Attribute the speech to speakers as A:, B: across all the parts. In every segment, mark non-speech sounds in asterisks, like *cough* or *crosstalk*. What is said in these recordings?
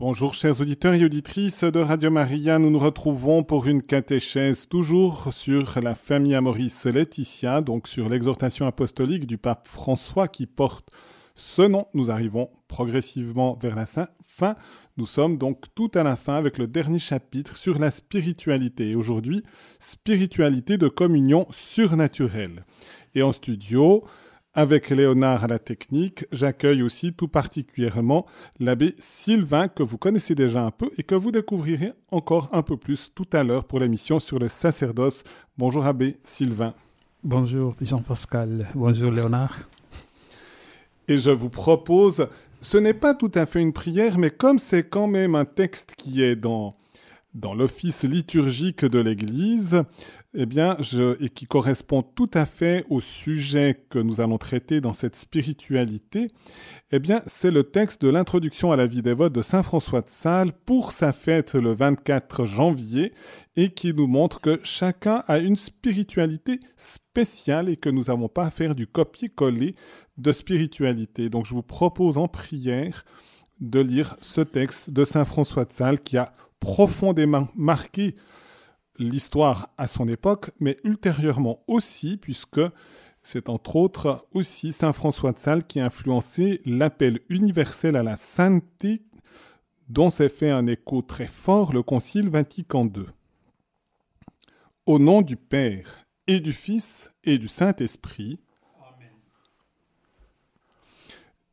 A: Bonjour chers auditeurs et auditrices de Radio Maria, nous nous retrouvons pour une catéchèse toujours sur la famille Amoris Laetitia, donc sur l'exhortation apostolique du pape François qui porte ce nom. Nous arrivons progressivement vers la fin. Nous sommes donc tout à la fin avec le dernier chapitre sur la spiritualité. Aujourd'hui, spiritualité de communion surnaturelle. Et en studio, avec Léonard à la technique, j'accueille aussi tout particulièrement l'abbé Sylvain, que vous connaissez déjà un peu et que vous découvrirez encore un peu plus tout à l'heure pour l'émission sur le sacerdoce. Bonjour abbé Sylvain.
B: Bonjour Jean-Pascal, bonjour Léonard.
A: Et je vous propose, ce n'est pas tout à fait une prière, mais comme c'est quand même un texte qui est dans, dans l'office liturgique de l'Église, eh bien, et qui correspond tout à fait au sujet que nous allons traiter dans cette spiritualité, eh bien, c'est le texte de l'introduction à la vie dévote de Saint François de Sales pour sa fête le 24 janvier et qui nous montre que chacun a une spiritualité spéciale et que nous n'avons pas à faire du copier-coller de spiritualité. Donc, je vous propose en prière de lire ce texte de Saint François de Sales qui a profondément marqué l'histoire à son époque, mais ultérieurement aussi, puisque c'est entre autres aussi Saint François de Sales qui a influencé l'appel universel à la sainteté dont s'est fait un écho très fort le Concile Vatican II. Au nom du Père et du Fils et du Saint-Esprit,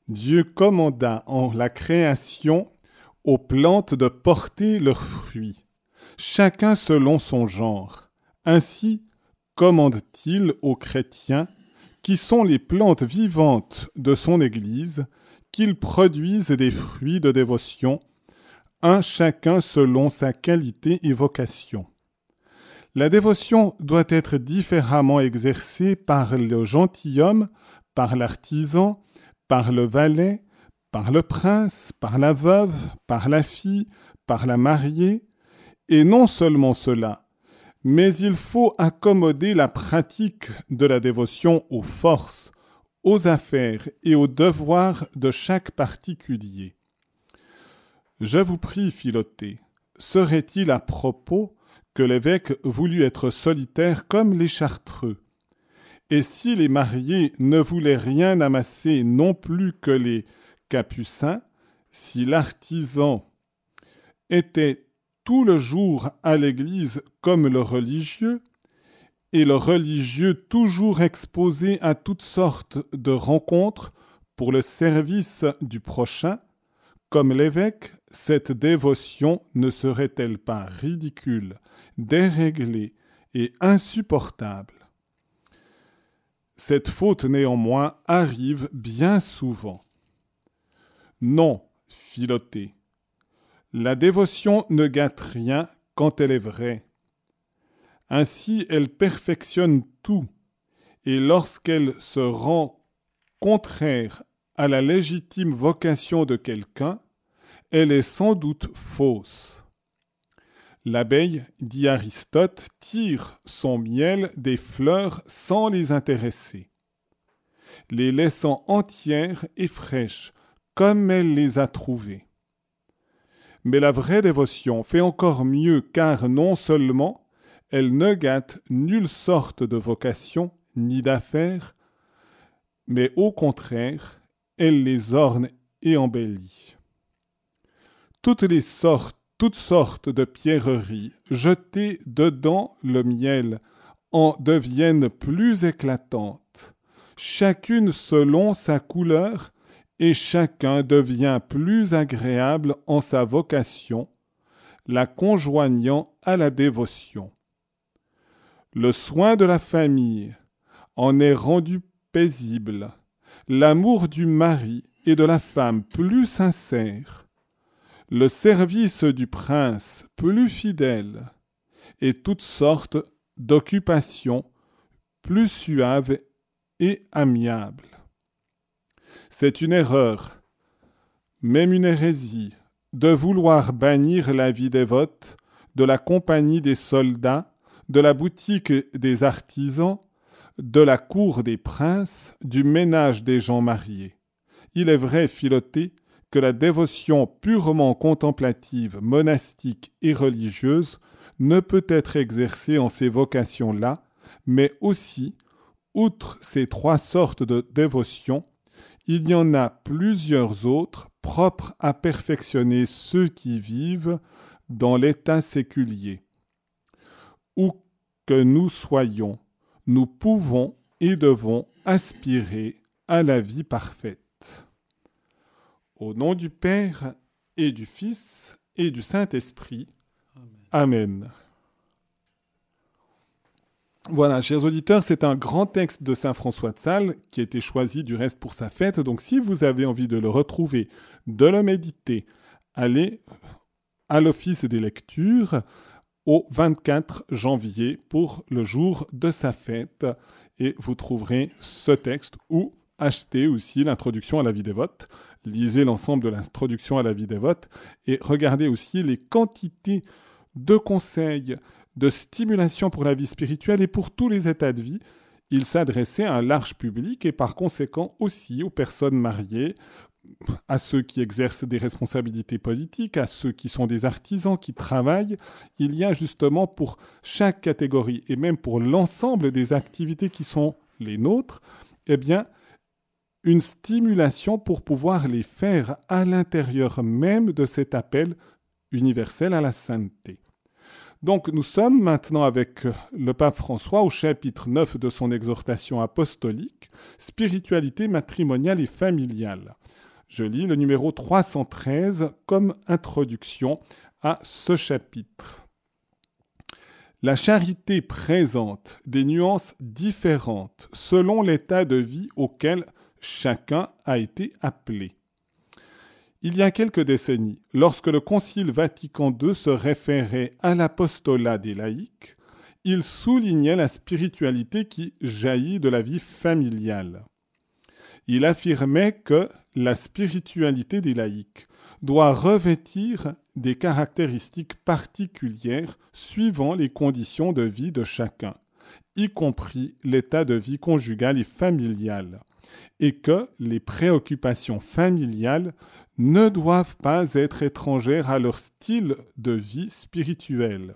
A: Dieu commanda en la création aux plantes de porter leurs fruits chacun selon son genre. Ainsi commande-t-il aux chrétiens, qui sont les plantes vivantes de son Église, qu'ils produisent des fruits de dévotion, un chacun selon sa qualité et vocation. La dévotion doit être différemment exercée par le gentilhomme, par l'artisan, par le valet, par le prince, par la veuve, par la fille, par la mariée, et non seulement cela, mais il faut accommoder la pratique de la dévotion aux forces, aux affaires et aux devoirs de chaque particulier. Je vous prie, Philoté, serait-il à propos que l'évêque voulût être solitaire comme les chartreux? Et si les mariés ne voulaient rien amasser non plus que les capucins, si l'artisan était tout le jour à l'église comme le religieux, et le religieux toujours exposé à toutes sortes de rencontres pour le service du prochain, comme l'évêque, cette dévotion ne serait-elle pas ridicule, déréglée et insupportable? Cette faute néanmoins arrive bien souvent. Non, Philoté, la dévotion ne gâte rien quand elle est vraie. Ainsi elle perfectionne tout, et lorsqu'elle se rend contraire à la légitime vocation de quelqu'un, elle est sans doute fausse. L'abeille, dit Aristote, tire son miel des fleurs sans les intéresser, les laissant entières et fraîches comme elle les a trouvées. Mais la vraie dévotion fait encore mieux car non seulement elle ne gâte nulle sorte de vocation ni d'affaires, mais au contraire, elle les orne et embellit. Toutes les sortes, toutes sortes de pierreries jetées dedans le miel en deviennent plus éclatantes, chacune selon sa couleur et chacun devient plus agréable en sa vocation, la conjoignant à la dévotion. Le soin de la famille en est rendu paisible, l'amour du mari et de la femme plus sincère, le service du prince plus fidèle, et toutes sortes d'occupations plus suaves et amiables. C'est une erreur, même une hérésie, de vouloir bannir la vie dévote de la compagnie des soldats, de la boutique des artisans, de la cour des princes, du ménage des gens mariés. Il est vrai, Philoté, que la dévotion purement contemplative, monastique et religieuse ne peut être exercée en ces vocations-là, mais aussi, outre ces trois sortes de dévotion, il y en a plusieurs autres propres à perfectionner ceux qui vivent dans l'état séculier. Où que nous soyons, nous pouvons et devons aspirer à la vie parfaite. Au nom du Père et du Fils et du Saint-Esprit. Amen. Voilà, chers auditeurs, c'est un grand texte de Saint François de Sales qui a été choisi du reste pour sa fête. Donc si vous avez envie de le retrouver, de le méditer, allez à l'office des lectures au 24 janvier pour le jour de sa fête et vous trouverez ce texte ou achetez aussi l'introduction à la vie des votes. Lisez l'ensemble de l'introduction à la vie des votes et regardez aussi les quantités de conseils, de stimulation pour la vie spirituelle et pour tous les états de vie. Il s'adressait à un large public et par conséquent aussi aux personnes mariées, à ceux qui exercent des responsabilités politiques, à ceux qui sont des artisans, qui travaillent. Il y a justement pour chaque catégorie et même pour l'ensemble des activités qui sont les nôtres, eh bien, une stimulation pour pouvoir les faire à l'intérieur même de cet appel universel à la sainteté. Donc nous sommes maintenant avec le pape François au chapitre 9 de son exhortation apostolique, Spiritualité matrimoniale et familiale. Je lis le numéro 313 comme introduction à ce chapitre. La charité présente des nuances différentes selon l'état de vie auquel chacun a été appelé. Il y a quelques décennies, lorsque le Concile Vatican II se référait à l'apostolat des laïcs, il soulignait la spiritualité qui jaillit de la vie familiale. Il affirmait que la spiritualité des laïcs doit revêtir des caractéristiques particulières suivant les conditions de vie de chacun, y compris l'état de vie conjugal et familial, et que les préoccupations familiales ne doivent pas être étrangères à leur style de vie spirituel.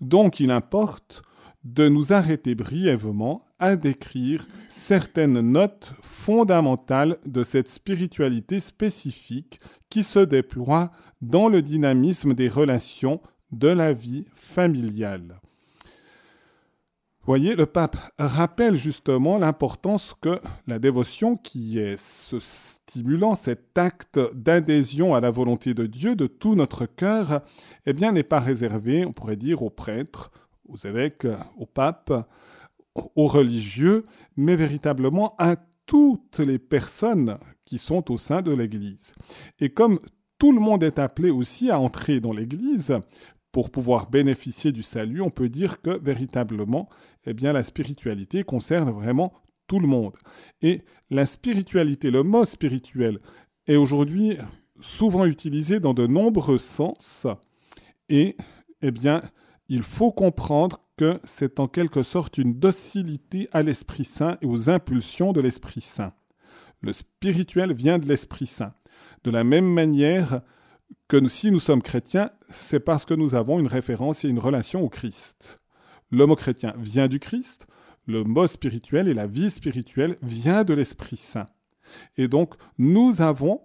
A: Donc il importe de nous arrêter brièvement à décrire certaines notes fondamentales de cette spiritualité spécifique qui se déploie dans le dynamisme des relations de la vie familiale. Voyez, le pape rappelle justement l'importance que la dévotion, qui est ce stimulant, cet acte d'adhésion à la volonté de Dieu de tout notre cœur, eh bien, n'est pas réservé, on pourrait dire, aux prêtres, aux évêques, aux papes, aux religieux, mais véritablement à toutes les personnes qui sont au sein de l'Église. Et comme tout le monde est appelé aussi à entrer dans l'Église, pour pouvoir bénéficier du salut, on peut dire que véritablement, eh bien, la spiritualité concerne vraiment tout le monde. Et la spiritualité, le mot spirituel, est aujourd'hui souvent utilisé dans de nombreux sens. Et, eh bien, il faut comprendre que c'est en quelque sorte une docilité à l'Esprit Saint et aux impulsions de l'Esprit Saint. Le spirituel vient de l'Esprit Saint. De la même manière que si nous sommes chrétiens, c'est parce que nous avons une référence et une relation au Christ. Le mot chrétien vient du Christ, le mot spirituel et la vie spirituelle vient de l'Esprit Saint. Et donc, nous avons,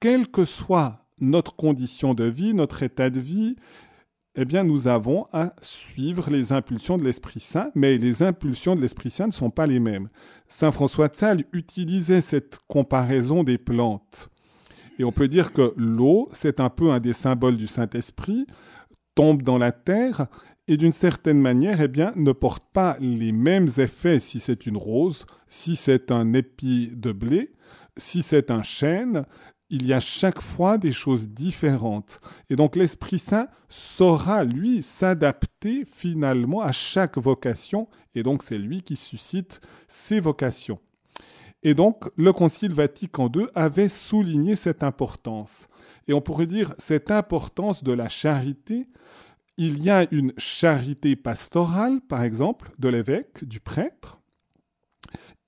A: quelle que soit notre condition de vie, notre état de vie, eh bien, nous avons à suivre les impulsions de l'Esprit Saint, mais les impulsions de l'Esprit Saint ne sont pas les mêmes. Saint François de Sales utilisait cette comparaison des plantes. Et on peut dire que l'eau, c'est un peu un des symboles du Saint-Esprit, tombe dans la terre et d'une certaine manière, eh bien, ne porte pas les mêmes effets si c'est une rose, si c'est un épi de blé, si c'est un chêne, il y a chaque fois des choses différentes. Et donc l'Esprit Saint saura, lui, s'adapter finalement à chaque vocation, et donc c'est lui qui suscite ces vocations. Et donc le Concile Vatican II avait souligné cette importance. Et on pourrait dire cette importance de la charité. Il y a une charité pastorale, par exemple, de l'évêque, du prêtre.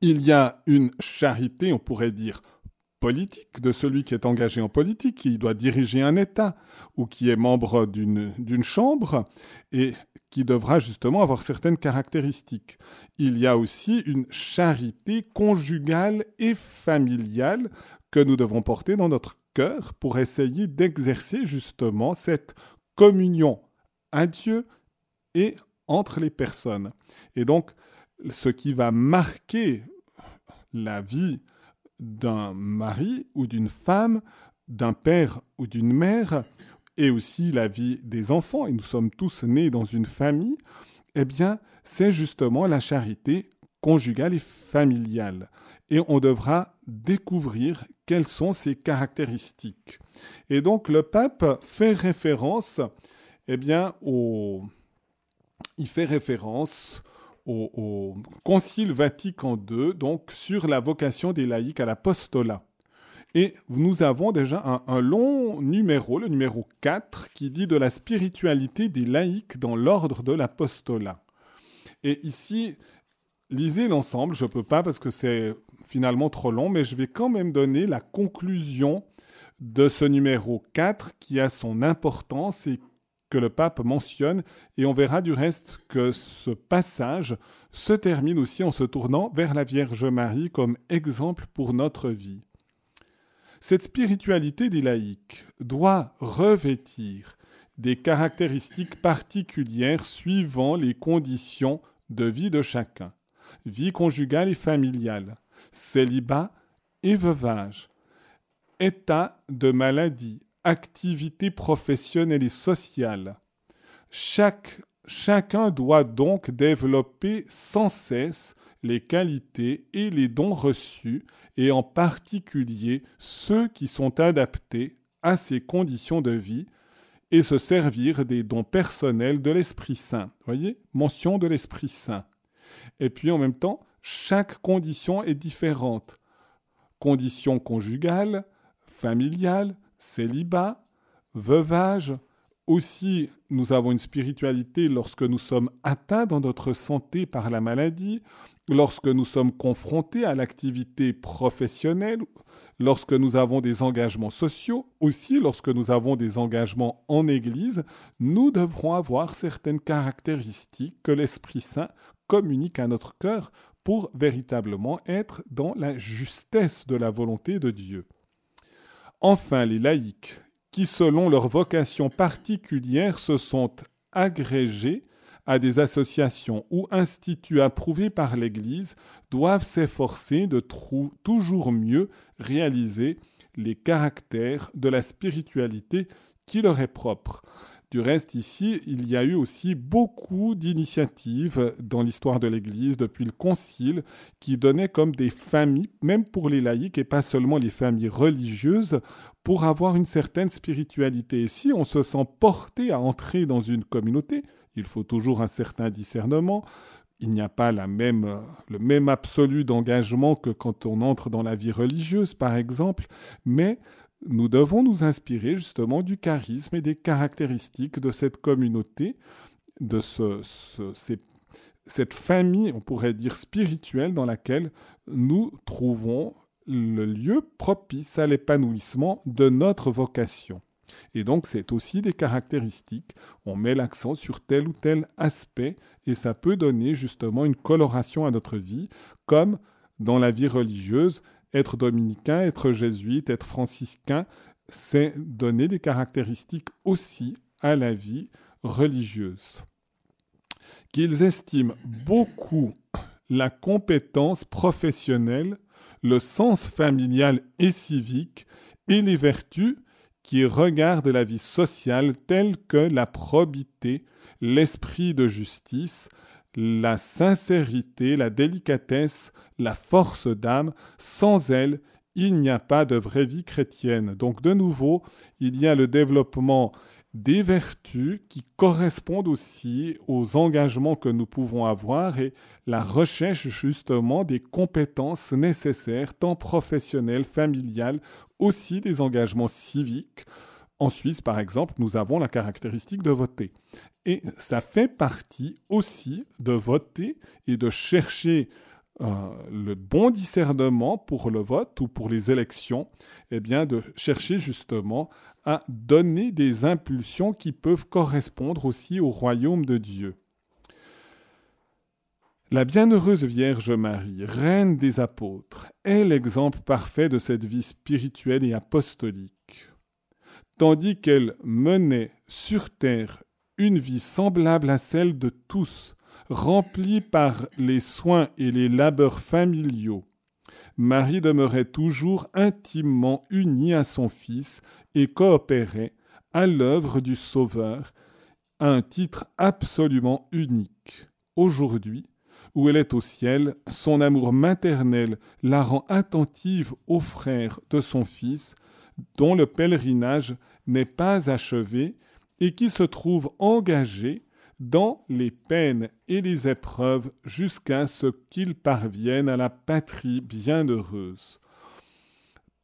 A: Il y a une charité, on pourrait dire, politique de celui qui est engagé en politique, qui doit diriger un État ou qui est membre d'une chambre et qui devra justement avoir certaines caractéristiques. Il y a aussi une charité conjugale et familiale que nous devons porter dans notre cœur pour essayer d'exercer justement cette communion à Dieu et entre les personnes. Et donc, ce qui va marquer la vie d'un mari ou d'une femme, d'un père ou d'une mère, et aussi la vie des enfants, et nous sommes tous nés dans une famille, eh bien, c'est justement la charité conjugale et familiale. Et on devra découvrir quelles sont ses caractéristiques. Et donc, le pape fait référence, eh bien, au... il fait référence au, Concile Vatican II, donc sur la vocation des laïcs à l'apostolat. Et nous avons déjà un, long numéro, le numéro 4, qui dit de la spiritualité des laïcs dans l'ordre de l'apostolat. Et ici, lisez l'ensemble, je ne peux pas parce que c'est finalement trop long, mais je vais quand même donner la conclusion de ce numéro 4 qui a son importance et que le pape mentionne, et on verra du reste que ce passage se termine aussi en se tournant vers la Vierge Marie comme exemple pour notre vie. Cette spiritualité des laïcs doit revêtir des caractéristiques particulières suivant les conditions de vie de chacun, vie conjugale et familiale, célibat et veuvage, état de maladie, activité professionnelle et sociale. Chacun doit donc développer sans cesse les qualités et les dons reçus, et en particulier ceux qui sont adaptés à ses conditions de vie, et se servir des dons personnels de l'Esprit Saint. Voyez, mention de l'Esprit Saint. Et puis en même temps, chaque condition est différente. Condition conjugale, familiale, célibat, veuvage. Aussi, nous avons une spiritualité lorsque nous sommes atteints dans notre santé par la maladie, lorsque nous sommes confrontés à l'activité professionnelle, lorsque nous avons des engagements sociaux, aussi lorsque nous avons des engagements en Église, nous devrons avoir certaines caractéristiques que l'Esprit Saint communique à notre cœur pour véritablement être dans la justesse de la volonté de Dieu. Enfin, les laïcs, qui selon leur vocation particulière se sont agrégés à des associations ou instituts approuvés par l'Église, doivent s'efforcer de toujours mieux réaliser les caractères de la spiritualité qui leur est propre. Du reste, ici, il y a eu aussi beaucoup d'initiatives dans l'histoire de l'Église depuis le Concile qui donnaient comme des familles, même pour les laïcs et pas seulement les familles religieuses, pour avoir une certaine spiritualité. Et si on se sent porté à entrer dans une communauté, il faut toujours un certain discernement. Il n'y a pas la même, le même absolu d'engagement que quand on entre dans la vie religieuse, par exemple, mais nous devons nous inspirer justement du charisme et des caractéristiques de cette communauté, de cette famille, on pourrait dire spirituelle, dans laquelle nous trouvons le lieu propice à l'épanouissement de notre vocation. Et donc c'est aussi des caractéristiques, on met l'accent sur tel ou tel aspect et ça peut donner justement une coloration à notre vie, comme dans la vie religieuse, être dominicain, être jésuite, être franciscain, c'est donner des caractéristiques aussi à la vie religieuse. Qu'ils estiment beaucoup la compétence professionnelle, le sens familial et civique et les vertus qui regardent la vie sociale telles que la probité, l'esprit de justice, la sincérité, la délicatesse, la force d'âme. Sans elle, il n'y a pas de vraie vie chrétienne. Donc de nouveau, il y a le développement des vertus qui correspondent aussi aux engagements que nous pouvons avoir et la recherche justement des compétences nécessaires, tant professionnelles, familiales, aussi des engagements civiques. En Suisse, par exemple, nous avons la caractéristique de voter. Et ça fait partie aussi de voter et de chercher le bon discernement pour le vote ou pour les élections, eh bien de chercher justement à donner des impulsions qui peuvent correspondre aussi au royaume de Dieu. La bienheureuse Vierge Marie, reine des apôtres, est l'exemple parfait de cette vie spirituelle et apostolique. Tandis qu'elle menait sur terre une vie semblable à celle de tous, remplie par les soins et les labeurs familiaux, Marie demeurait toujours intimement unie à son Fils et coopérait à l'œuvre du Sauveur à un titre absolument unique. Aujourd'hui, où elle est au ciel, son amour maternel la rend attentive aux frères de son Fils, dont le pèlerinage n'est pas achevé et qui se trouve engagé dans les peines et les épreuves jusqu'à ce qu'ils parviennent à la patrie bienheureuse.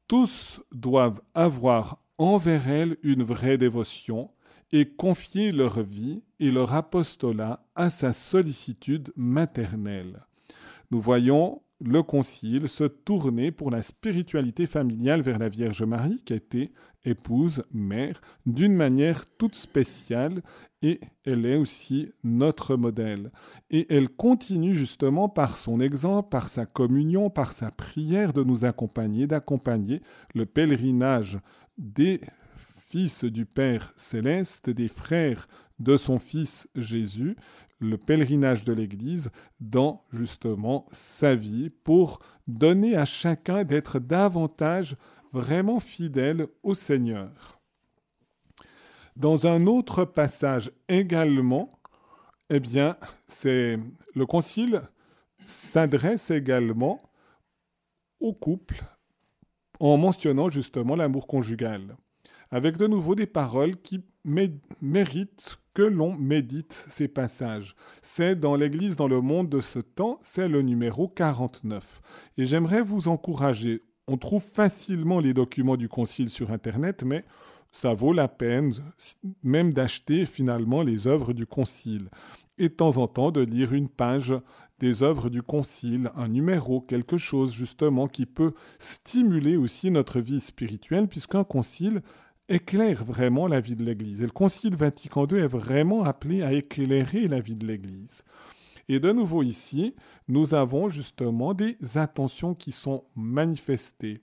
A: Tous doivent avoir envers elle une vraie dévotion, et confier leur vie et leur apostolat à sa sollicitude maternelle. Nous voyons le Concile se tourner pour la spiritualité familiale vers la Vierge Marie, qui était épouse, mère, d'une manière toute spéciale, et elle est aussi notre modèle. Et elle continue justement par son exemple, par sa communion, par sa prière de nous accompagner, d'accompagner le pèlerinage des fils du Père céleste, des frères de son Fils Jésus, le pèlerinage de l'Église dans justement sa vie pour donner à chacun d'être davantage vraiment fidèle au Seigneur. Dans un autre passage également, eh bien, c'est le concile s'adresse également au couple en mentionnant justement l'amour conjugal avec de nouveau des paroles qui méritent que l'on médite ces passages. C'est dans l'Église dans le monde de ce temps, c'est le numéro 49. Et j'aimerais vous encourager. On trouve facilement les documents du Concile sur Internet, mais ça vaut la peine même d'acheter finalement les œuvres du Concile. Et de temps en temps de lire une page des œuvres du Concile, un numéro, quelque chose justement qui peut stimuler aussi notre vie spirituelle, puisqu'un concile éclaire vraiment la vie de l'Église. Et le Concile Vatican II est vraiment appelé à éclairer la vie de l'Église. Et de nouveau ici, nous avons justement des attentions qui sont manifestées.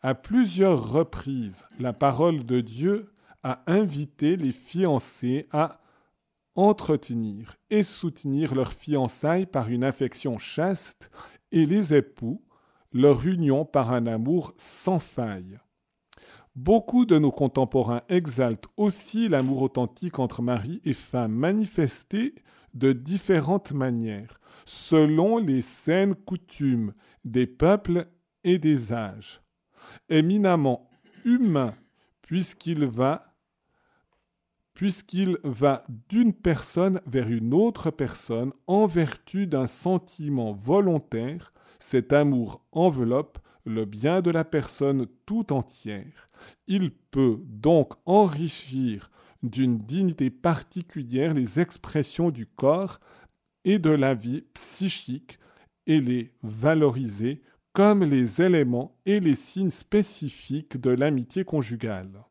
A: À plusieurs reprises, la parole de Dieu a invité les fiancés à entretenir et soutenir leur fiançailles par une affection chaste et les époux leur union par un amour sans faille. Beaucoup de nos contemporains exaltent aussi l'amour authentique entre mari et femme, manifesté de différentes manières, selon les saines coutumes des peuples et des âges. Éminemment humain, puisqu'il va puisqu'il va d'une personne vers une autre personne en vertu d'un sentiment volontaire, cet amour enveloppe le bien de la personne tout entière. Il peut donc enrichir d'une dignité particulière les expressions du corps et de la vie psychique et les valoriser comme les éléments et les signes spécifiques de l'amitié conjugale.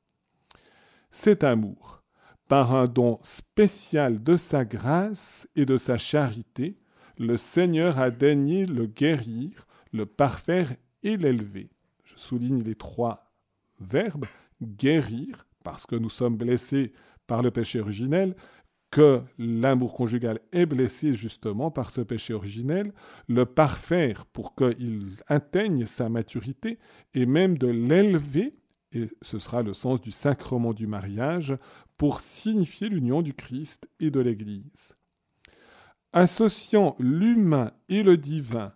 A: Cet amour, par un don spécial de sa grâce et de sa charité, le Seigneur a daigné le guérir, le parfaire et l'élever. Je souligne les trois verbes guérir, parce que nous sommes blessés par le péché originel, que l'amour conjugal est blessé justement par ce péché originel, le parfaire pour qu'il atteigne sa maturité, et même de l'élever, et ce sera le sens du sacrement du mariage, pour signifier l'union du Christ et de l'Église. Associant l'humain et le divin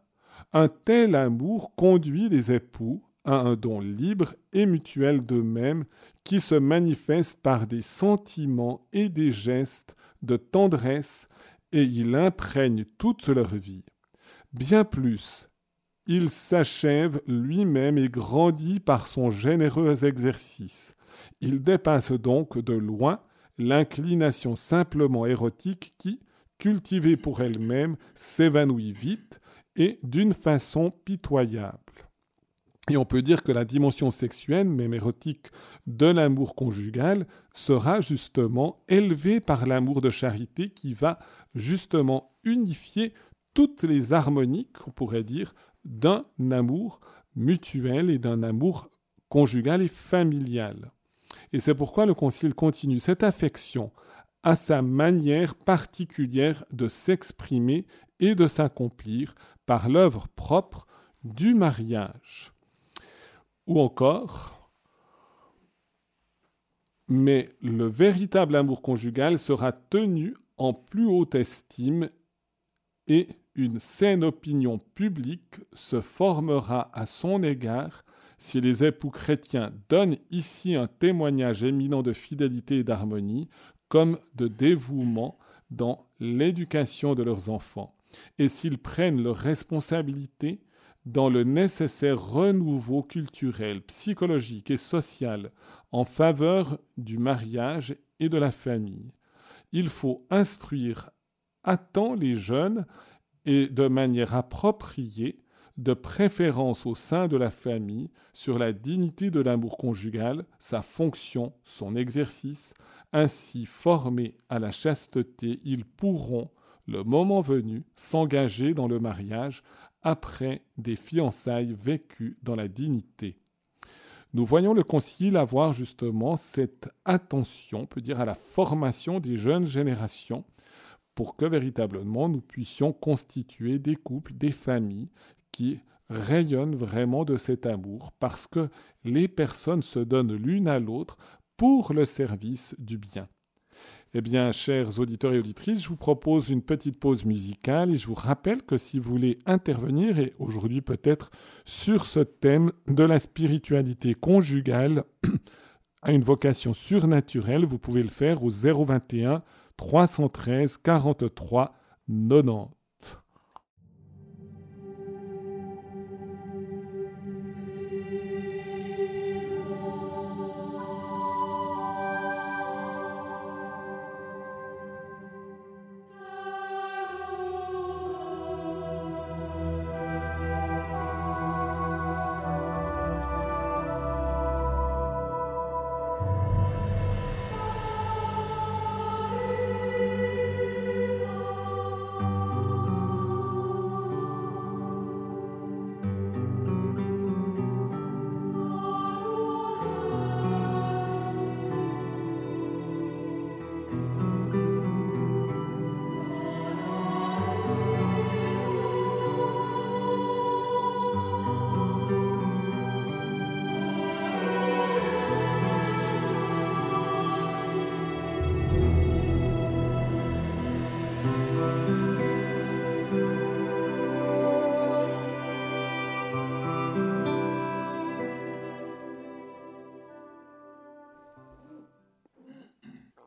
A: un tel amour conduit les époux à un don libre et mutuel d'eux-mêmes qui se manifeste par des sentiments et des gestes de tendresse et il imprègne toute leur vie. Bien plus, il s'achève lui-même et grandit par son généreux exercice. Il dépasse donc de loin l'inclination simplement érotique qui, cultivée pour elle-même, s'évanouit vite et d'une façon pitoyable. Et on peut dire que la dimension sexuelle, même érotique, de l'amour conjugal sera justement élevée par l'amour de charité qui va justement unifier toutes les harmonies, on pourrait dire, d'un amour mutuel et d'un amour conjugal et familial. Et c'est pourquoi le Concile continue cette affection à sa manière particulière de s'exprimer et de s'accomplir par l'œuvre propre du mariage. Ou encore, mais le véritable amour conjugal sera tenu en plus haute estime et une saine opinion publique se formera à son égard si les époux chrétiens donnent ici un témoignage éminent de fidélité et d'harmonie, comme de dévouement dans l'éducation de leurs enfants, et s'ils prennent leurs responsabilités dans le nécessaire renouveau culturel, psychologique et social en faveur du mariage et de la famille. Il faut instruire à temps les jeunes et de manière appropriée, de préférence au sein de la famille, sur la dignité de l'amour conjugal, sa fonction, son exercice, ainsi formés à la chasteté, ils pourront, le moment venu, s'engager dans le mariage après des fiançailles vécues dans la dignité. Nous voyons le Concile avoir justement cette attention, on peut dire, à la formation des jeunes générations, pour que véritablement nous puissions constituer des couples, des familles qui rayonnent vraiment de cet amour, parce que les personnes se donnent l'une à l'autre pour le service du bien. Eh bien, chers auditeurs et auditrices, je vous propose une petite pause musicale et je vous rappelle que si vous voulez intervenir, et aujourd'hui peut-être sur ce thème de la spiritualité conjugale *clears throat* à une vocation surnaturelle, vous pouvez le faire au 021 313 43 90.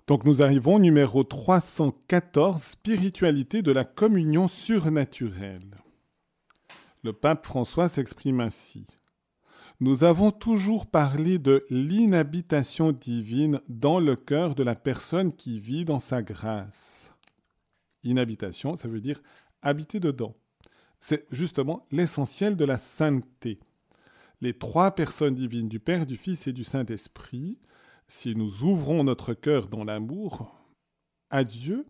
A: Donc nous arrivons au numéro 314, Spiritualité de la communion surnaturelle. Le pape François s'exprime ainsi. Nous avons toujours parlé de l'inhabitation divine dans le cœur de la personne qui vit dans sa grâce. Inhabitation, ça veut dire habiter dedans. C'est justement l'essentiel de la sainteté. Les trois personnes divines du Père, du Fils et du Saint-Esprit si nous ouvrons notre cœur dans l'amour à Dieu,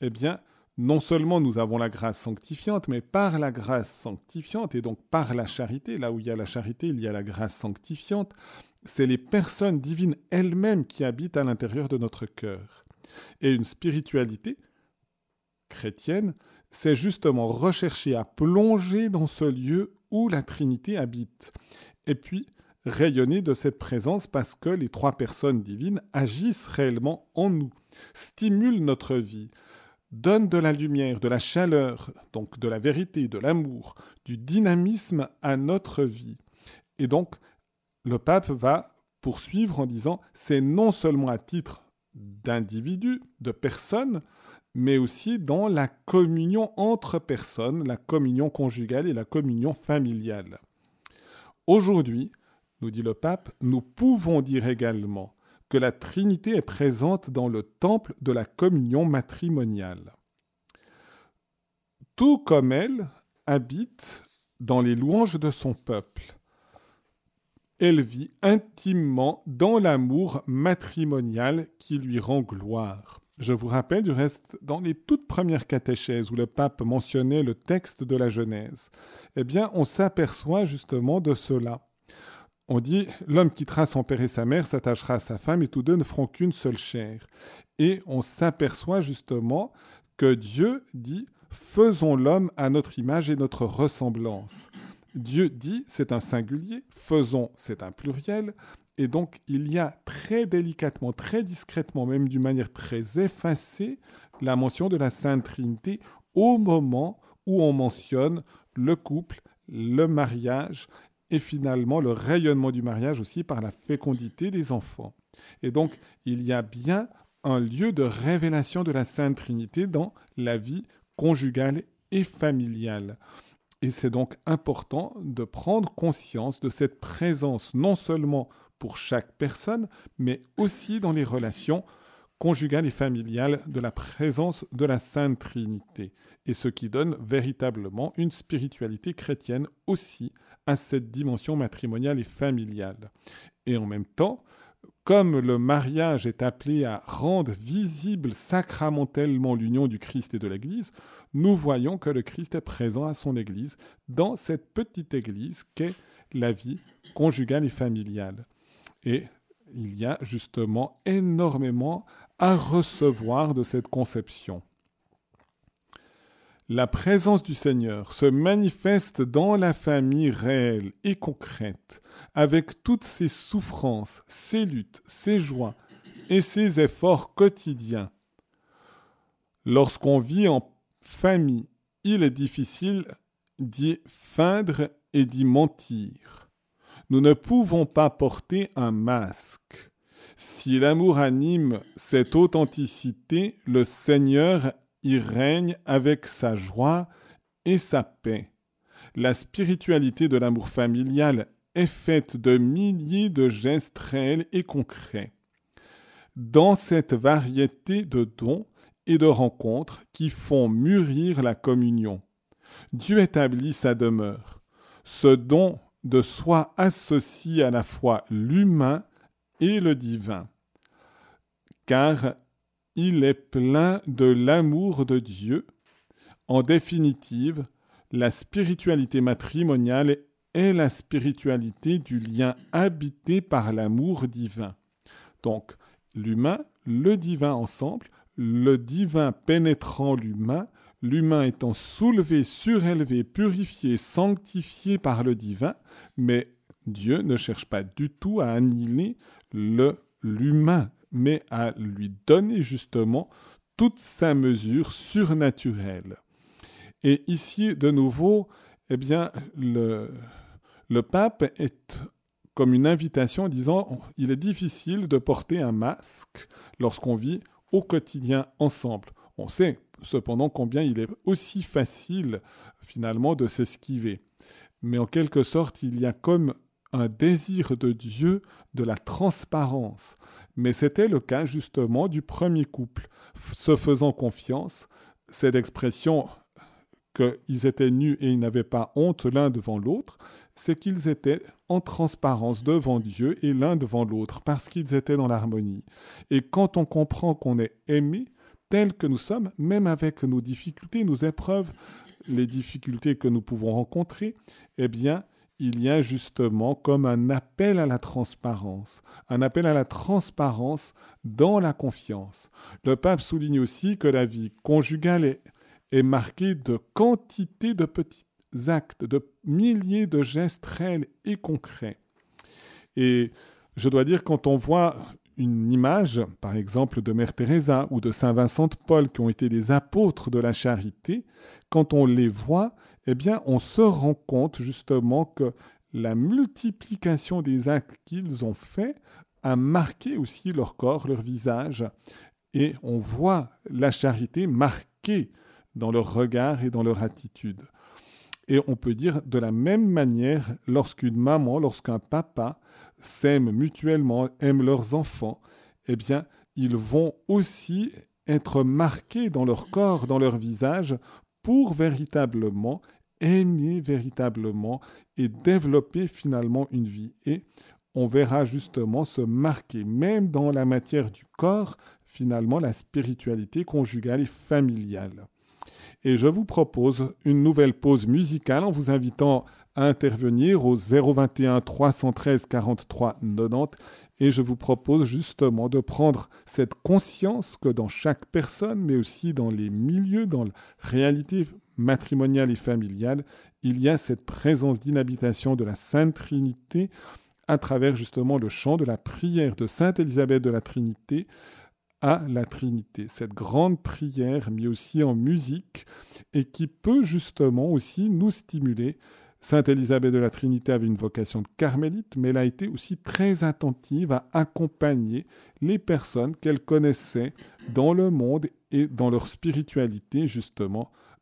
A: eh bien, non seulement nous avons la grâce sanctifiante, mais par la grâce sanctifiante et donc par la charité, là où il y a la charité, il y a la grâce sanctifiante, c'est les personnes divines elles-mêmes qui habitent à l'intérieur de notre cœur. Et une spiritualité chrétienne, c'est justement rechercher à plonger dans ce lieu où la Trinité habite. Et puis, rayonner de cette présence parce que les trois personnes divines agissent réellement en nous, stimulent notre vie, donnent de la lumière, de la chaleur, donc de la vérité, de l'amour, du dynamisme à notre vie. Et donc, le pape va poursuivre en disant, c'est non seulement à titre d'individu, de personne, mais aussi dans la communion entre personnes, la communion conjugale et la communion familiale. Aujourd'hui, nous dit le pape, nous pouvons dire également que la Trinité est présente dans le temple de la communion matrimoniale. Tout comme elle, habite dans les louanges de son peuple. Elle vit intimement dans l'amour matrimonial qui lui rend gloire. Je vous rappelle du reste, dans les toutes premières catéchèses où le pape mentionnait le texte de la Genèse, eh bien, on s'aperçoit justement de cela. On dit l'homme quittera son père et sa mère, s'attachera à sa femme, et tous deux ne feront qu'une seule chair. Et on s'aperçoit justement que Dieu dit faisons l'homme à notre image et notre ressemblance. Dieu dit c'est un singulier, faisons c'est un pluriel, et donc, il y a très délicatement, très discrètement, même d'une manière très effacée, la mention de la Sainte Trinité au moment où on mentionne le couple, le mariage et finalement le rayonnement du mariage aussi par la fécondité des enfants. Et donc, il y a bien un lieu de révélation de la Sainte Trinité dans la vie conjugale et familiale. Et c'est donc important de prendre conscience de cette présence non seulement pour chaque personne, mais aussi dans les relations conjugales et familiales de la présence de la Sainte Trinité, et ce qui donne véritablement une spiritualité chrétienne aussi à cette dimension matrimoniale et familiale. Et en même temps, comme le mariage est appelé à rendre visible sacramentellement l'union du Christ et de l'Église, nous voyons que le Christ est présent à son Église dans cette petite Église qu'est la vie conjugale et familiale. Et il y a justement énormément à recevoir de cette conception. La présence du Seigneur se manifeste dans la famille réelle et concrète, avec toutes ses souffrances, ses luttes, ses joies et ses efforts quotidiens. Lorsqu'on vit en famille, il est difficile d'y feindre et d'y mentir. Nous ne pouvons pas porter un masque. Si l'amour anime cette authenticité, le Seigneur règne avec sa joie et sa paix. La spiritualité de l'amour familial est faite de milliers de gestes réels et concrets. Dans cette variété de dons et de rencontres qui font mûrir la communion, Dieu établit sa demeure. Ce don de soi associe à la fois l'humain et le divin, car il est plein de l'amour de Dieu. En définitive, la spiritualité matrimoniale est la spiritualité du lien habité par l'amour divin. Donc, l'humain, le divin ensemble, le divin pénétrant l'humain, l'humain étant soulevé, surélevé, purifié, sanctifié par le divin, mais Dieu ne cherche pas du tout à annihiler l'humain, mais à lui donner justement toute sa mesure surnaturelle. Et ici, de nouveau, eh bien, le, le pape est comme une invitation en disant il est difficile de porter un masque lorsqu'on vit au quotidien ensemble. On sait cependant combien il est aussi facile finalement de s'esquiver. Mais en quelque sorte, il y a comme un désir de Dieu de la transparence. Mais c'était le cas justement du premier couple. Se faisant confiance, cette expression qu'ils étaient nus et ils n'avaient pas honte l'un devant l'autre, c'est qu'ils étaient en transparence devant Dieu et l'un devant l'autre, parce qu'ils étaient dans l'harmonie. Et quand on comprend qu'on est aimé, tels que nous sommes, même avec nos difficultés, nos épreuves, les difficultés que nous pouvons rencontrer, eh bien, il y a justement comme un appel à la transparence, un appel à la transparence dans la confiance. Le pape souligne aussi que la vie conjugale est, marquée de quantité de petits actes, de milliers de gestes réels et concrets. Et je dois dire, quand on voit une image, par exemple, de Mère Teresa ou de Saint Vincent de Paul, qui ont été des apôtres de la charité, quand on les voit, eh bien, on se rend compte justement que la multiplication des actes qu'ils ont faits a marqué aussi leur corps, leur visage, et on voit la charité marquée dans leur regard et dans leur attitude. Et on peut dire de la même manière, lorsqu'une maman, lorsqu'un papa s'aiment mutuellement, aiment leurs enfants, eh bien, ils vont aussi être marqués dans leur corps, dans leur visage, pour véritablement
C: aimer véritablement et développer finalement une vie. Et on verra justement se marquer, même dans la matière du corps, finalement la spiritualité conjugale et familiale. Et je vous propose une nouvelle pause musicale en vous invitant à intervenir au 021 313 43 90 et je vous propose justement de prendre cette conscience que dans chaque personne, mais aussi dans les milieux, dans la réalité matrimoniale et familiale, il y a cette présence d'inhabitation de la Sainte Trinité à travers justement le chant de la prière de Sainte Élisabeth de la Trinité à la Trinité. Cette grande prière mise aussi en musique et qui peut justement aussi nous stimuler Sainte Élisabeth de la Trinité avait une vocation de carmélite, mais elle a été aussi très attentive à accompagner les personnes qu'elle connaissait dans le monde et dans leur spiritualité justement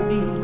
C: fasse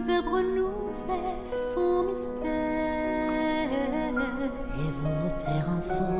C: le verbe
D: nous fait
A: son mystère. Et vos pères enfants.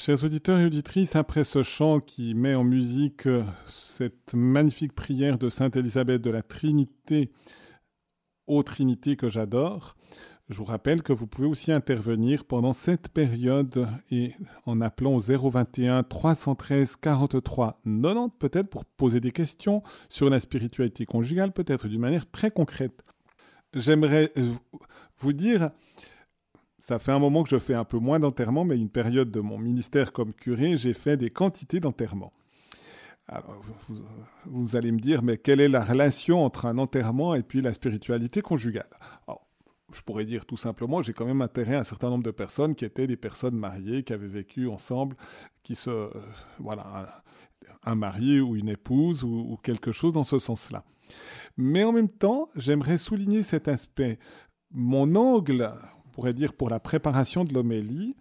A: Chers auditeurs et auditrices, après ce chant qui met en musique euh, cette magnifique prière de Sainte Élisabeth de la Trinité, ô Trinité que j'adore, je vous rappelle que vous pouvez aussi intervenir pendant cette période et en appelant au 021 313 43 90 peut-être pour poser des questions sur la spiritualité conjugale, peut-être d'une manière très concrète. J'aimerais vous dire ça fait un moment que je fais un peu moins d'enterrements, mais une période de mon ministère comme curé, j'ai fait des quantités d'enterrements. Vous, allez me dire, mais quelle est la relation entre un enterrement et puis la spiritualité conjugale? Je pourrais dire tout simplement, j'ai quand même intérêt à un certain nombre de personnes qui étaient des personnes mariées, qui avaient vécu ensemble, qui se... Euh, voilà, un, mari ou une épouse ou quelque chose dans ce sens-là. Mais en même temps, j'aimerais souligner cet aspect. Mon angle, pourrait dire pour la préparation de l'homélie,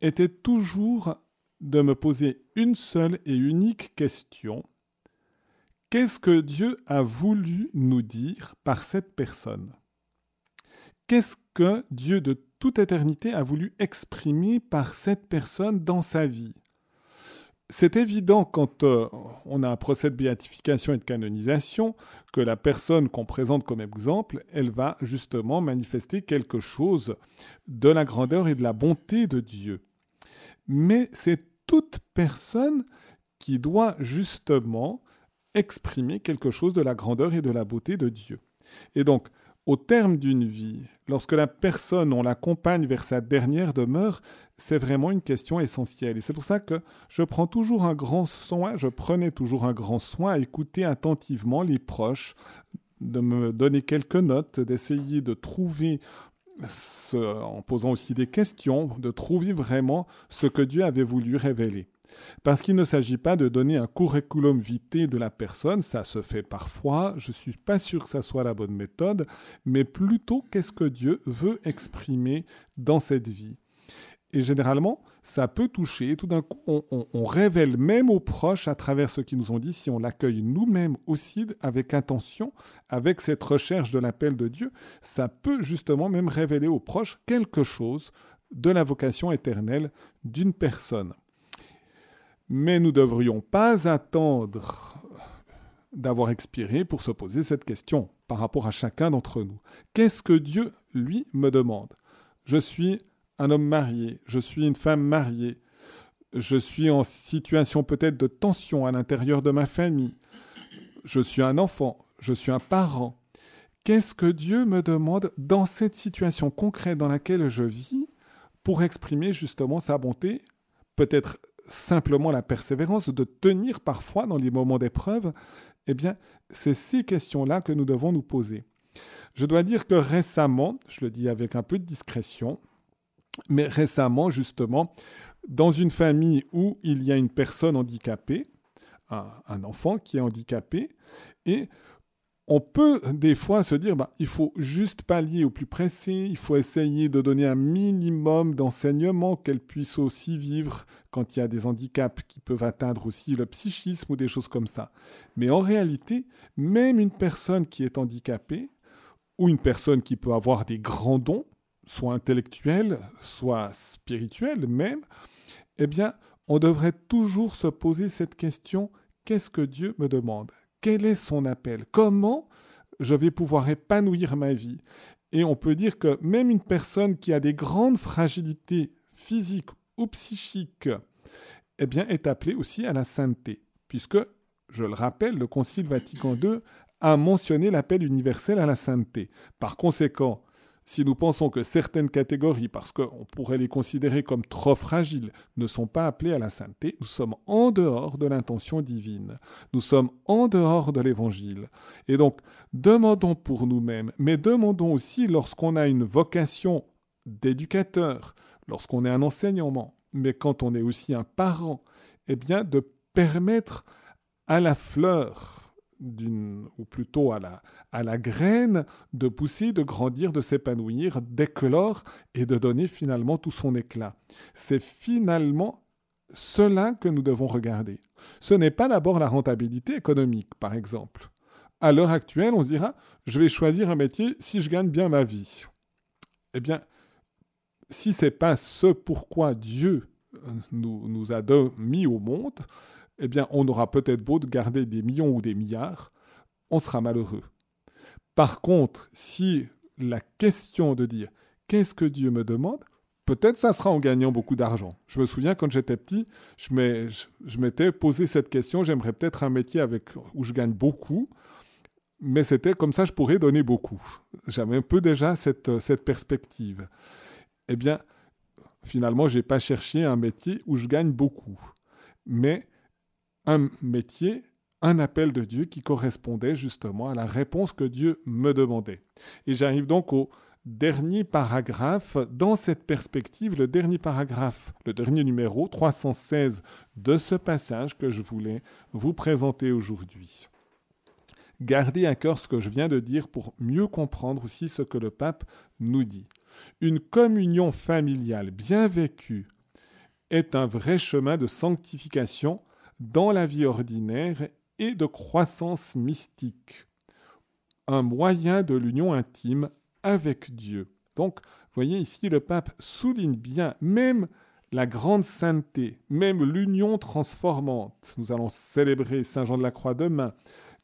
A: était toujours de me poser une seule et unique question. Qu'est-ce que Dieu a voulu nous dire par cette personne? Qu'est-ce que Dieu de toute éternité a voulu exprimer par cette personne dans sa vie? C'est évident quand euh, on a un procès de béatification et de canonisation que la personne qu'on présente comme exemple, elle va justement manifester quelque chose de la grandeur et de la bonté de Dieu. Mais c'est toute personne qui doit justement exprimer quelque chose de la grandeur et de la beauté de Dieu. Et donc, au terme d'une vie, lorsque la personne, on l'accompagne vers sa dernière demeure, c'est vraiment une question essentielle. Et c'est pour ça que je prends toujours un grand soin, je prenais toujours un grand soin à écouter attentivement les proches, de me donner quelques notes, d'essayer de trouver, en posant aussi des questions, de trouver vraiment ce que Dieu avait voulu révéler. Parce qu'il ne s'agit pas de donner un curriculum vitae de la personne, ça se fait parfois, je ne suis pas sûr que ça soit la bonne méthode, mais plutôt qu'est-ce que Dieu veut exprimer dans cette vie. Et généralement, ça peut toucher. tout d'un coup, on, révèle même aux proches à travers ce qu'ils nous ont dit, si on l'accueille nous-mêmes aussi avec intention, avec cette recherche de l'appel de Dieu, ça peut justement même révéler aux proches quelque chose de la vocation éternelle d'une personne. Mais nous ne devrions pas attendre d'avoir expiré pour se poser cette question par rapport à chacun d'entre nous. Qu'est-ce que Dieu, lui, me demande? Je suis un homme marié, je suis une femme mariée, je suis en situation peut-être de tension à l'intérieur de ma famille, je suis un enfant, je suis un parent. Qu'est-ce que Dieu me demande dans cette situation concrète dans laquelle je vis pour exprimer justement sa bonté, peut-être simplement la persévérance, de tenir parfois dans les moments d'épreuve, eh bien, c'est ces questions-là que nous devons nous poser. Je dois dire que récemment, je le dis avec un peu de discrétion, mais récemment, justement, dans une famille où il y a une personne handicapée, un, enfant qui est handicapé, et on peut des fois se dire, bah, il faut juste pallier au plus pressé, il faut essayer de donner un minimum d'enseignement qu'elle puisse aussi vivre quand il y a des handicaps qui peuvent atteindre aussi le psychisme ou des choses comme ça. Mais en réalité, même une personne qui est handicapée, ou une personne qui peut avoir des grands dons, soit intellectuels, soit spirituels même, eh bien, on devrait toujours se poser cette question, qu'est-ce que Dieu me demande? Quel est son appel? Comment je vais pouvoir épanouir ma vie? Et on peut dire que même une personne qui a des grandes fragilités physiques ou psychiques, eh est appelée aussi à la sainteté, puisque, je le rappelle, le Concile Vatican II a mentionné l'appel universel à la sainteté. Par conséquent, si nous pensons que certaines catégories, parce qu'on pourrait les considérer comme trop fragiles, ne sont pas appelées à la sainteté, nous sommes en dehors de l'intention divine. Nous sommes en dehors de l'évangile. Et donc, demandons pour nous-mêmes, mais demandons aussi lorsqu'on a une vocation d'éducateur, lorsqu'on est un enseignement, mais quand on est aussi un parent, eh bien, de permettre à la fleur ou plutôt à la, à la graine, de pousser, de grandir, de s'épanouir, d'éclore et de donner finalement tout son éclat. C'est finalement cela que nous devons regarder. Ce n'est pas d'abord la rentabilité économique, par exemple. À l'heure actuelle, on se dira, je vais choisir un métier si je gagne bien ma vie. Eh bien, si c'est pas ce pourquoi Dieu nous, nous a mis au monde, eh bien, on aura peut-être beau de garder des millions ou des milliards, on sera malheureux. Par contre, si la question de dire qu'est-ce que Dieu me demande, peut-être ça sera en gagnant beaucoup d'argent. Je me souviens quand j'étais petit, je m'étais posé cette question, j'aimerais peut-être un métier avec, où je gagne beaucoup, mais c'était comme ça je pourrais donner beaucoup. J'avais un peu déjà cette, cette perspective. Eh bien, finalement, je n'ai pas cherché un métier où je gagne beaucoup, mais un métier un appel de Dieu qui correspondait justement à la réponse que Dieu me demandait. Et j'arrive donc au dernier paragraphe. Dans cette perspective, le dernier paragraphe, le dernier numéro 316 de ce passage que je voulais vous présenter aujourd'hui. Gardez à cœur ce que je viens de dire pour mieux comprendre aussi ce que le pape nous dit. Une communion familiale bien vécue est un vrai chemin de sanctification dans la vie ordinaire et de croissance mystique, un moyen de l'union intime avec Dieu. Donc, voyez ici, le pape souligne bien même la grande sainteté, même l'union transformante. Nous allons célébrer Saint Jean de la Croix demain.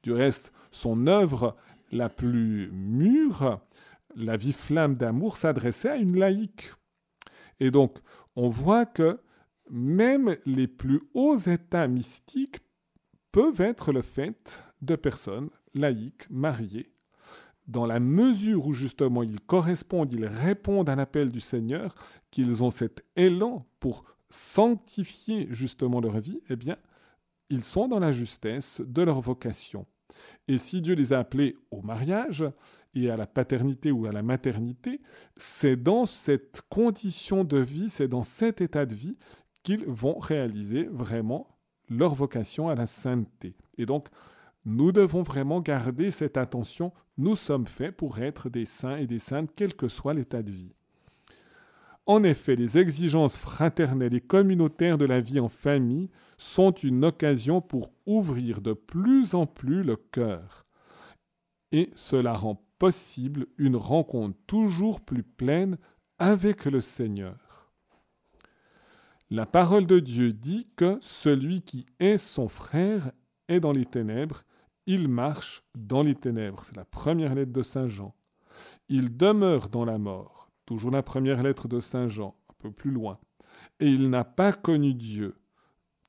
A: Du reste, son œuvre la plus mûre, la vie flamme d'amour, s'adressait à une laïque. Et donc, on voit que même les plus hauts états mystiques peuvent être le fait de personnes laïques, mariées, dans la mesure où justement ils correspondent, ils répondent à l'appel du Seigneur, qu'ils ont cet élan pour sanctifier justement leur vie, eh bien, ils sont dans la justesse de leur vocation. Et si Dieu les a appelés au mariage et à la paternité ou à la maternité, c'est dans cette condition de vie, c'est dans cet état de vie qu'ils vont réaliser vraiment leur vocation à la sainteté. Et donc, nous devons vraiment garder cette attention. Nous sommes faits pour être des saints et des saintes, quel que soit l'état de vie. En effet, les exigences fraternelles et communautaires de la vie en famille sont une occasion pour ouvrir de plus en plus le cœur. Et cela rend possible une rencontre toujours plus pleine avec le Seigneur. La parole de Dieu dit que celui qui est son frère est dans les ténèbres, il marche dans les ténèbres. C'est la première lettre de Saint Jean. Il demeure dans la mort. Toujours la première lettre de Saint Jean, un peu plus loin. Et il n'a pas connu Dieu.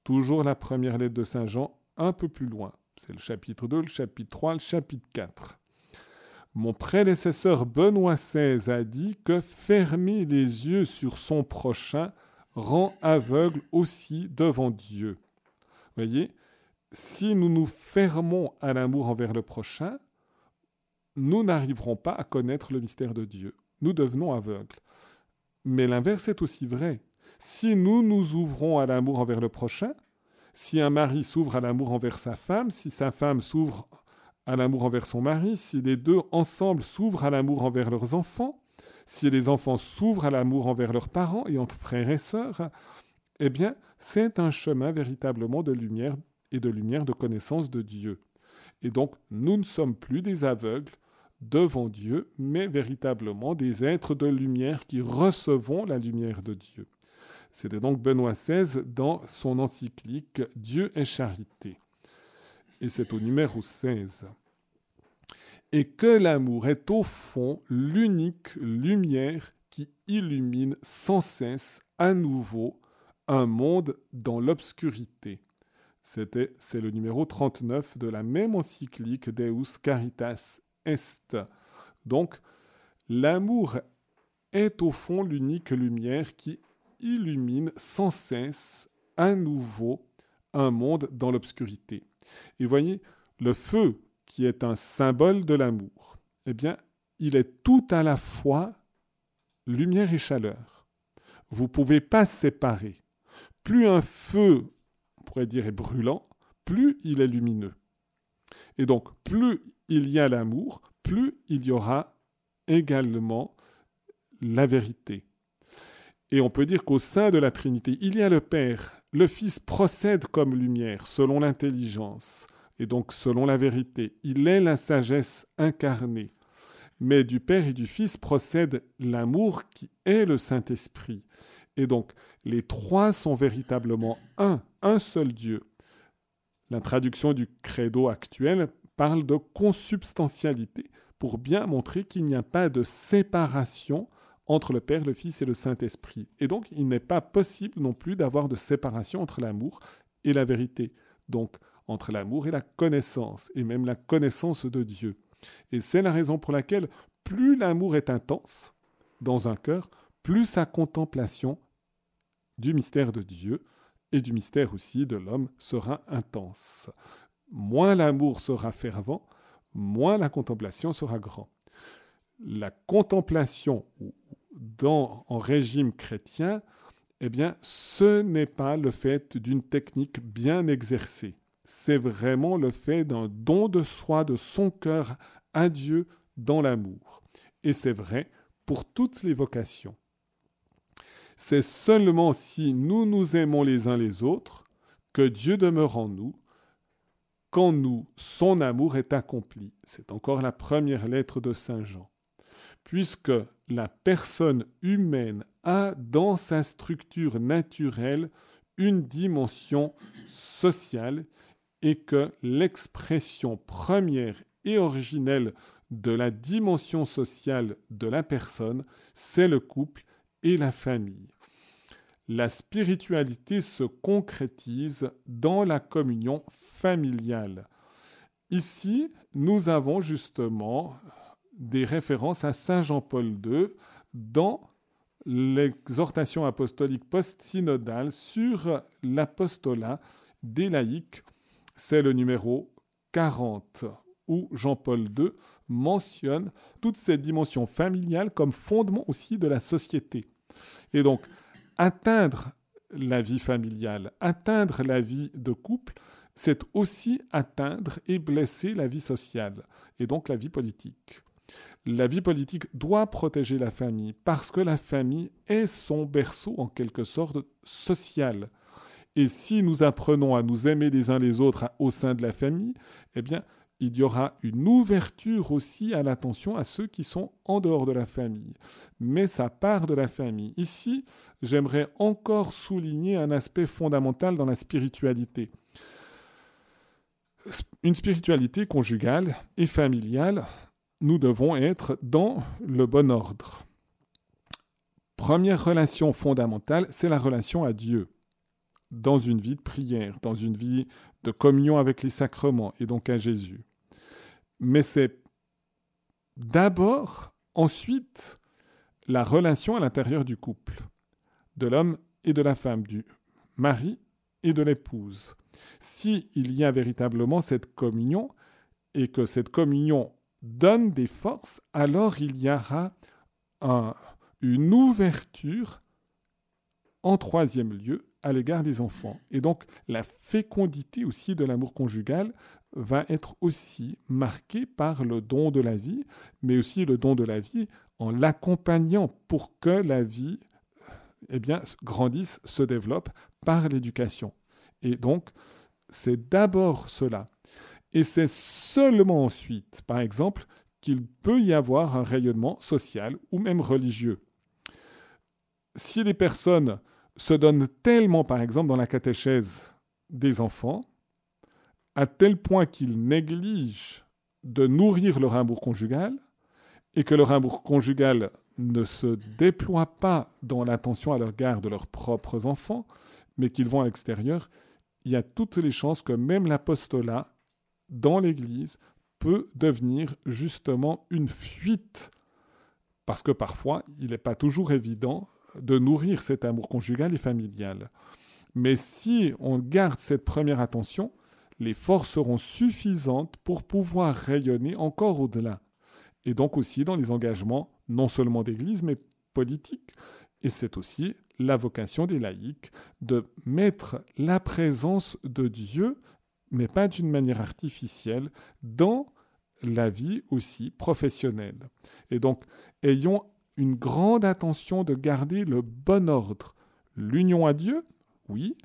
A: Toujours la première lettre de Saint Jean, un peu plus loin. C'est le chapitre 2, le chapitre 3, le chapitre 4. Mon prédécesseur Benoît XVI a dit que fermer les yeux sur son prochain rend aveugle aussi devant Dieu. Voyez, si nous nous fermons à l'amour envers le prochain, nous n'arriverons pas à connaître le mystère de Dieu. Nous devenons aveugles. Mais l'inverse est aussi vrai. Si nous nous ouvrons à l'amour envers le prochain, si un mari s'ouvre à l'amour envers sa femme, si sa femme s'ouvre à l'amour envers son mari, si les deux ensemble s'ouvrent à l'amour envers leurs enfants, si les enfants s'ouvrent à l'amour envers leurs parents et entre frères et sœurs, eh bien, c'est un chemin véritablement de lumière et de lumière de connaissance de Dieu. Et donc, nous ne sommes plus des aveugles devant Dieu, mais véritablement des êtres de lumière qui recevons la lumière de Dieu. C'était donc Benoît XVI dans son encyclique Dieu est charité. Et c'est au numéro 16 et que l'amour est au fond l'unique lumière qui illumine sans cesse à nouveau un monde dans l'obscurité. C'était, c'est le numéro 39 de la même encyclique Deus Caritas Est. Donc, l'amour est au fond l'unique lumière qui illumine sans cesse à nouveau un monde dans l'obscurité. Et voyez, le feu qui est un symbole de l'amour, eh bien, il est tout à la fois lumière et chaleur. Vous ne pouvez pas séparer. Plus un feu, on pourrait dire, est brûlant, plus il est lumineux. Et donc, plus il y a l'amour, plus il y aura également la vérité. Et on peut dire qu'au sein de la Trinité, il y a le Père. Le Fils procède comme lumière, selon l'intelligence et donc selon la vérité. Il est la sagesse incarnée. Mais du Père et du Fils procède l'amour qui est le Saint-Esprit. Et donc, les trois sont véritablement un, un seul Dieu. La traduction du credo actuel parle de consubstantialité pour bien montrer qu'il n'y a pas de séparation entre le Père, le Fils et le Saint-Esprit. Et donc, il n'est pas possible non plus d'avoir de séparation entre l'amour et la vérité. Donc, entre l'amour et la connaissance, et même la connaissance de Dieu. Et c'est la raison pour laquelle plus l'amour est intense dans un cœur, plus sa contemplation du mystère de Dieu et du mystère aussi de l'homme sera intense moins l'amour sera fervent, moins la contemplation sera grand. La contemplation dans, en régime chrétien, eh bien, ce n'est pas le fait d'une technique bien exercée. C'est vraiment le fait d'un don de soi, de son cœur à Dieu dans l'amour. Et c'est vrai pour toutes les vocations. C'est seulement si nous nous aimons les uns les autres que Dieu demeure en nous, quand nous, son amour est accompli. C'est encore la première lettre de Saint Jean. Puisque la personne humaine a dans sa structure naturelle une dimension sociale et que l'expression première et originelle de la dimension sociale de la personne, c'est le couple et la famille la spiritualité se concrétise dans la communion familiale. Ici, nous avons justement des références à Saint Jean-Paul II dans l'exhortation apostolique post-synodale sur l'apostolat des laïcs. C'est le numéro 40 où Jean-Paul II mentionne toute cette dimension familiale comme fondement aussi de la société. Et donc, atteindre la vie familiale, atteindre la vie de couple, c'est aussi atteindre et blesser la vie sociale, et donc la vie politique. La vie politique doit protéger la famille parce que la famille est son berceau en quelque sorte social. Et si nous apprenons à nous aimer les uns les autres au sein de la famille, eh il y aura une ouverture aussi à l'attention à ceux qui sont en dehors de la famille. Mais ça part de la famille. Ici, j'aimerais encore souligner un aspect fondamental dans la spiritualité. Une spiritualité conjugale et familiale, nous devons être dans le bon ordre. Première relation fondamentale, c'est la relation à Dieu dans une vie de prière, dans une vie de communion avec les sacrements et donc à Jésus mais c'est d'abord, ensuite, la relation à l'intérieur du couple, de l'homme et de la femme, du mari et de l'épouse. S'il y a véritablement cette communion et que cette communion donne des forces, alors il y aura une ouverture en troisième lieu à l'égard des enfants. Et donc la fécondité aussi de l'amour conjugal va être aussi marquée par le don de la vie, mais aussi le don de la vie en l'accompagnant pour que la vie eh bien, grandisse, se développe par l'éducation. Et donc, c'est d'abord cela. Et c'est seulement ensuite, par exemple, qu'il peut y avoir un rayonnement social ou même religieux. Si les personnes se donnent tellement, par exemple, dans la catéchèse des enfants, à tel point qu'ils négligent de nourrir leur amour conjugal et que leur amour conjugal ne se déploie pas dans l'attention à l'égard de leurs propres enfants, mais qu'ils vont à l'extérieur, il y a toutes les chances que même l'apostolat dans l'Église peut devenir justement une fuite, parce que parfois il n'est pas toujours évident de nourrir cet amour conjugal et familial. Mais si on garde cette première attention, les forces seront suffisantes pour pouvoir rayonner encore au-delà. Et donc aussi dans les engagements non seulement d'Église, mais politiques. Et c'est aussi la vocation des laïcs de mettre la présence de Dieu, mais pas d'une manière artificielle, dans la vie aussi professionnelle. Et donc, ayons une grande attention de garder le bon ordre. L'union à Dieu, oui.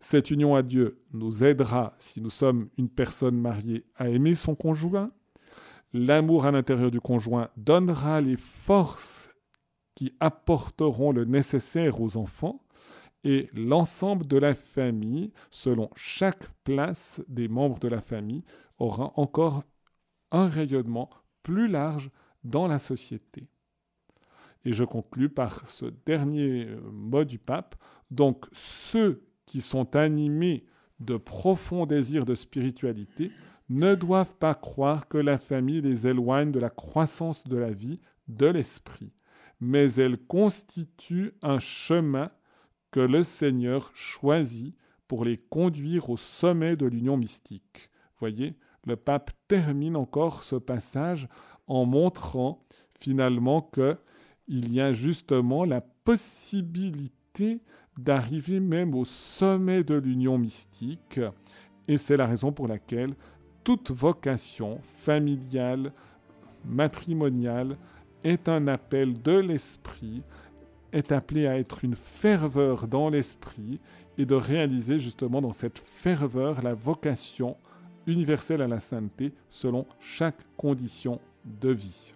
A: Cette union à Dieu nous aidera, si nous sommes une personne mariée, à aimer son conjoint. L'amour à l'intérieur du conjoint donnera les forces qui apporteront le nécessaire aux enfants, et l'ensemble de la famille, selon chaque place des membres de la famille, aura encore un rayonnement plus large dans la société. Et je conclus par ce dernier mot du pape. Donc ceux qui sont animés de profonds désirs de spiritualité ne doivent pas croire que la famille les éloigne de la croissance de la vie, de l'esprit, mais elle constitue un chemin que le Seigneur choisit pour les conduire au sommet de l'union mystique. Voyez, le pape termine encore ce passage en montrant finalement que il y a justement la possibilité d'arriver même au sommet de l'union mystique et c'est la raison pour laquelle toute vocation familiale, matrimoniale est un appel de l'esprit est appelé à être une ferveur dans l'esprit et de réaliser justement dans cette ferveur la vocation universelle à la sainteté selon chaque condition de vie.